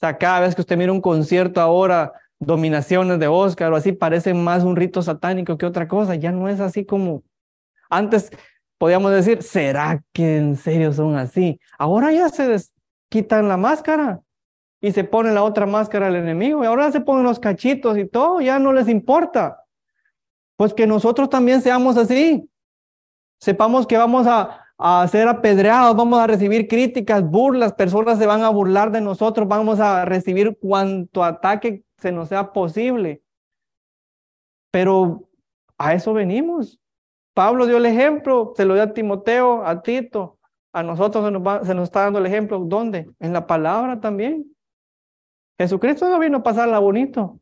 Speaker 1: Sea, cada vez que usted mira un concierto ahora dominaciones de Oscar o así, parecen más un rito satánico que otra cosa. Ya no es así como antes podíamos decir, ¿será que en serio son así? Ahora ya se quitan la máscara y se pone la otra máscara al enemigo y ahora se ponen los cachitos y todo, ya no les importa. Pues que nosotros también seamos así. Sepamos que vamos a, a ser apedreados, vamos a recibir críticas, burlas, personas se van a burlar de nosotros, vamos a recibir cuanto ataque se nos sea posible. Pero a eso venimos. Pablo dio el ejemplo, se lo dio a Timoteo, a Tito, a nosotros se nos, se nos está dando el ejemplo. ¿Dónde? En la palabra también. Jesucristo no vino a pasarla bonito.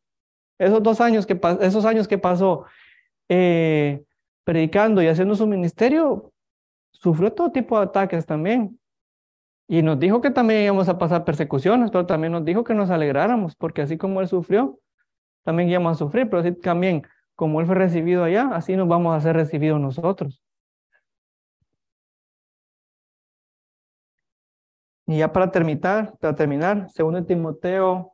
Speaker 1: Esos dos años que, esos años que pasó eh, predicando y haciendo su ministerio, sufrió todo tipo de ataques también. Y nos dijo que también íbamos a pasar persecuciones, pero también nos dijo que nos alegráramos, porque así como él sufrió, también íbamos a sufrir, pero así también como él fue recibido allá, así nos vamos a ser recibidos nosotros. Y ya para terminar, para terminar, segundo Timoteo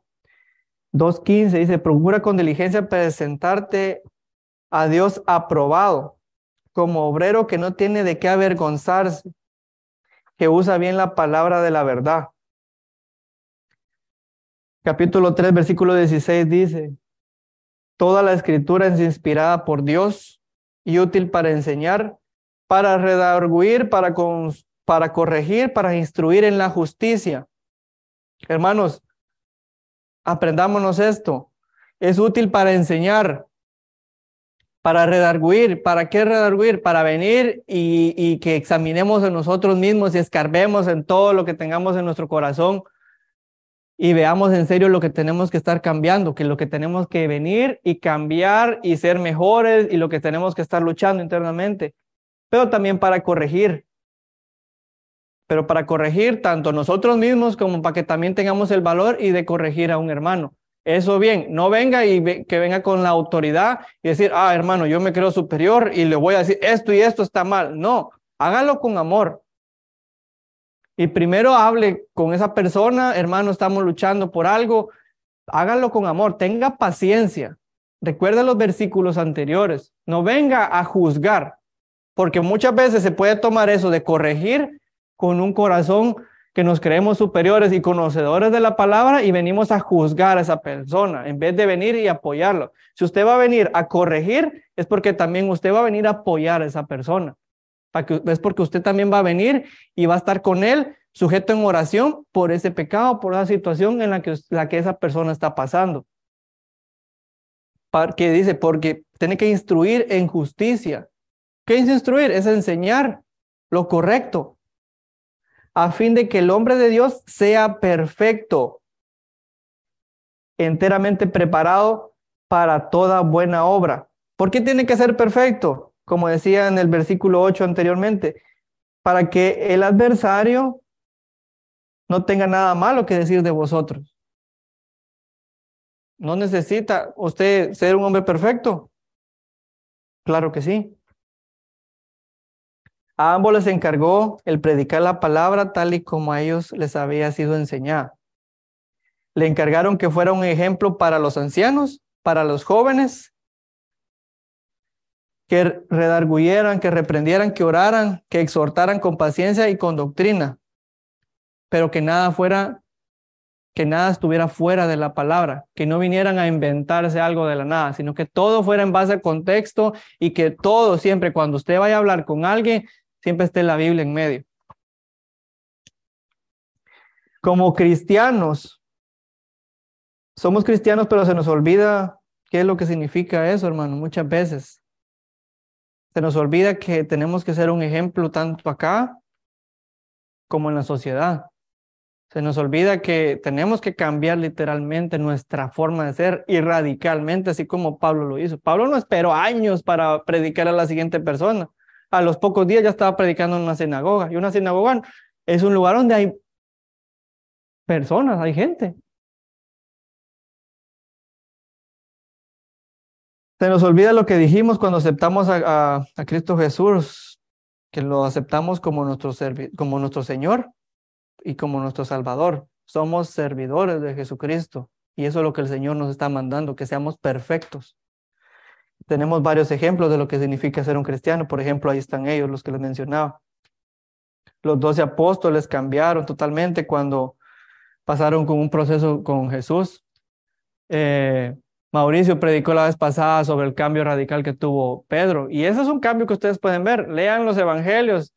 Speaker 1: 2.15 dice, procura con diligencia presentarte a Dios aprobado, como obrero que no tiene de qué avergonzarse, que usa bien la palabra de la verdad. Capítulo 3, versículo 16 dice, Toda la escritura es inspirada por Dios y útil para enseñar, para redarguir, para, para corregir, para instruir en la justicia. Hermanos, aprendámonos esto. Es útil para enseñar, para redarguir. ¿Para qué redarguir? Para venir y, y, que examinemos en nosotros mismos y escarbemos en todo lo que tengamos en nuestro corazón y veamos en serio lo que tenemos que estar cambiando, que lo que tenemos que venir y cambiar y ser mejores y lo que tenemos que estar luchando internamente, pero también para corregir. Pero para corregir tanto nosotros mismos como para que también tengamos el valor y de corregir a un hermano. Eso bien, no venga y que venga con la autoridad y decir, ah, hermano, yo me creo superior y le voy a decir esto y esto está mal. No, hágalo con amor. Y primero hable con esa persona, hermano, estamos luchando por algo. Hágalo con amor, tenga paciencia. Recuerda los versículos anteriores. No venga a juzgar, porque muchas veces se puede tomar eso de corregir con un corazón que nos creemos superiores y conocedores de la palabra y venimos a juzgar a esa persona en vez de venir y apoyarlo. Si usted va a venir a corregir, es porque también usted va a venir a apoyar a esa persona. Es porque usted también va a venir y va a estar con él sujeto en oración por ese pecado, por esa situación en la que, la que esa persona está pasando. Que dice, porque tiene que instruir en justicia. ¿Qué es instruir? Es enseñar lo correcto, a fin de que el hombre de Dios sea perfecto, enteramente preparado para toda buena obra. ¿Por qué tiene que ser perfecto? Como decía en el versículo 8 anteriormente, para que el adversario no tenga nada malo que decir de vosotros. ¿No necesita usted ser un hombre perfecto? Claro que sí. A ambos les encargó el predicar la palabra tal y como a ellos les había sido enseñada. Le encargaron que fuera un ejemplo para los ancianos, para los jóvenes, que redarguyeran, que reprendieran, que oraran, que exhortaran con paciencia y con doctrina, pero que nada fuera, que nada estuviera fuera de la palabra, que no vinieran a inventarse algo de la nada, sino que todo fuera en base al contexto y que todo siempre, cuando usted vaya a hablar con alguien, siempre esté la Biblia en medio. Como cristianos, somos cristianos, pero se nos olvida qué es lo que significa eso, hermano, muchas veces. Se nos olvida que tenemos que ser un ejemplo tanto acá como en la sociedad. Se nos olvida que tenemos que cambiar literalmente nuestra forma de ser y radicalmente, así como Pablo lo hizo. Pablo no esperó años para predicar a la siguiente persona a los pocos días ya estaba predicando en una sinagoga. Y una sinagoga es un lugar donde hay personas, hay gente. Se nos olvida lo que dijimos cuando aceptamos a, Cristo Jesús, que lo aceptamos como nuestro, como nuestro Señor y como nuestro Salvador. Somos servidores de Jesucristo y eso es lo que el Señor nos está mandando, que seamos perfectos. Tenemos varios ejemplos de lo que significa ser un cristiano. Por ejemplo, ahí están ellos, los que les mencionaba. Los doce apóstoles cambiaron totalmente cuando pasaron con un proceso con Jesús. Eh, Mauricio predicó la vez pasada sobre el cambio radical que tuvo Pedro. Y ese es un cambio que ustedes pueden ver. Lean los evangelios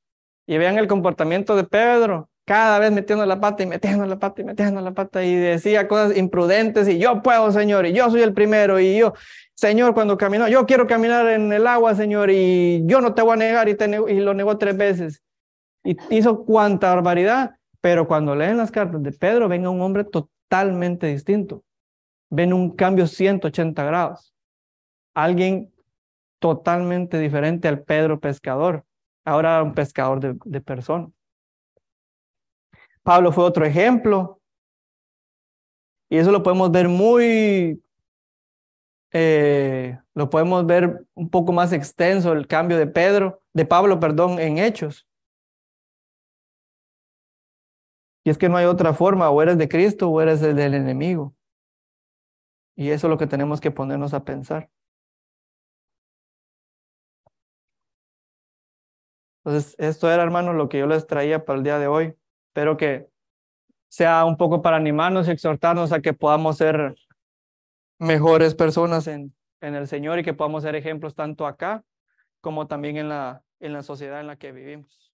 Speaker 1: y vean el comportamiento de Pedro, cada vez metiendo la pata y metiendo la pata y metiendo la pata y decía cosas imprudentes y yo puedo, Señor, y yo soy el primero y yo, Señor, cuando caminó, yo quiero caminar en el agua, Señor, y yo no te voy a negar, y, y lo negó tres veces. Y hizo cuanta barbaridad, pero cuando leen las cartas de Pedro, ven a un hombre totalmente distinto. Ven un cambio 180 grados. Alguien totalmente diferente al Pedro pescador. Ahora un pescador de, de personas. Pablo fue otro ejemplo. Y eso lo podemos ver muy eh, lo podemos ver un poco más extenso el cambio de Pedro, de Pablo, perdón, en Hechos. Y es que no hay otra forma, o eres de Cristo o eres del enemigo. Y eso es lo que tenemos que ponernos a pensar. Entonces, esto era, hermanos, lo que yo les traía para el día de hoy. Espero que sea un poco para animarnos y exhortarnos a que podamos ser mejores personas en, en el Señor y que podamos ser ejemplos tanto acá como también en la, en la sociedad en la que vivimos.